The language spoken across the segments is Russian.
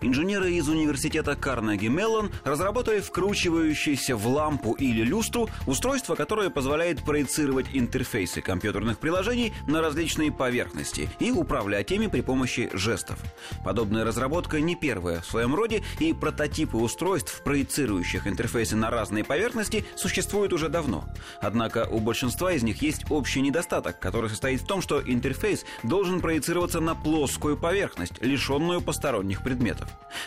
Инженеры из университета Карнеги Меллон разработали вкручивающееся в лампу или люстру устройство, которое позволяет проецировать интерфейсы компьютерных приложений на различные поверхности и управлять ими при помощи жестов. Подобная разработка не первая в своем роде, и прототипы устройств, проецирующих интерфейсы на разные поверхности, существуют уже давно. Однако у большинства из них есть общий недостаток, который состоит в том, что интерфейс должен проецироваться на плоскую поверхность, лишенную посторонних предметов.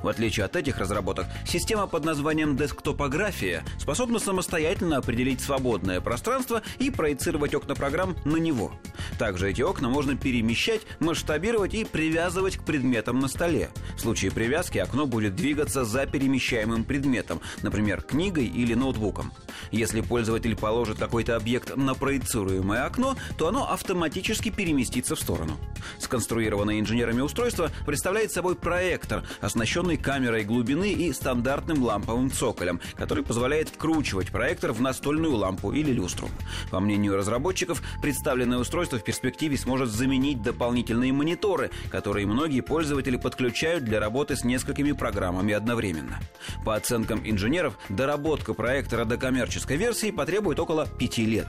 В отличие от этих разработок, система под названием десктопография способна самостоятельно определить свободное пространство и проецировать окна программ на него. Также эти окна можно перемещать, масштабировать и привязывать к предметам на столе. В случае привязки окно будет двигаться за перемещаемым предметом, например, книгой или ноутбуком. Если пользователь положит какой-то объект на проецируемое окно, то оно автоматически переместится в сторону. Сконструированное инженерами устройство представляет собой проектор, оснащенный камерой глубины и стандартным ламповым цоколем, который позволяет вкручивать проектор в настольную лампу или люстру. По мнению разработчиков, представленное устройство в перспективе сможет заменить дополнительные мониторы, которые многие пользователи подключают для работы с несколькими программами одновременно. По оценкам инженеров, доработка проектора до коммерческой версии потребует около пяти лет.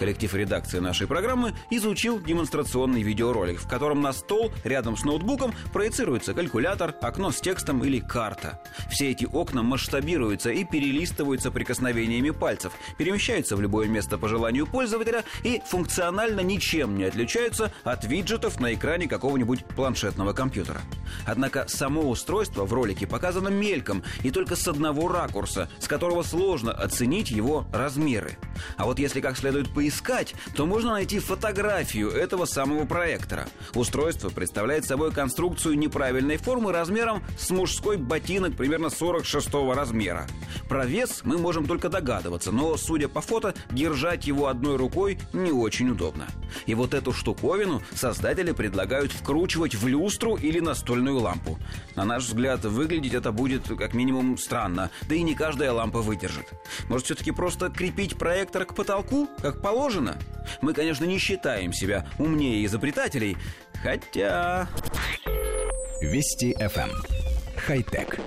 Коллектив редакции нашей программы изучил демонстрационный видеоролик, в котором на стол рядом с ноутбуком проецируется калькулятор, окно с текстом или карта. Все эти окна масштабируются и перелистываются прикосновениями пальцев, перемещаются в любое место по желанию пользователя и функционально ничем не отличаются от виджетов на экране какого-нибудь планшетного компьютера. Однако само устройство в ролике показано мельком и только с одного ракурса, с которого сложно оценить его размеры. А вот если как следует поискать, то можно найти фотографию этого самого проектора. Устройство представляет собой конструкцию неправильной формы размером с мужской ботинок примерно 46 размера. Про вес мы можем только догадываться, но, судя по фото, держать его одной рукой не очень удобно. И вот эту штуковину создатели предлагают вкручивать в люстру или настольную лампу. На наш взгляд, выглядеть это будет как минимум странно, да и не каждая лампа выдержит. Может, все-таки просто крепить проектор к потолку, как положено? положено. Мы, конечно, не считаем себя умнее изобретателей, хотя... Вести FM. Эм. Хай-тек.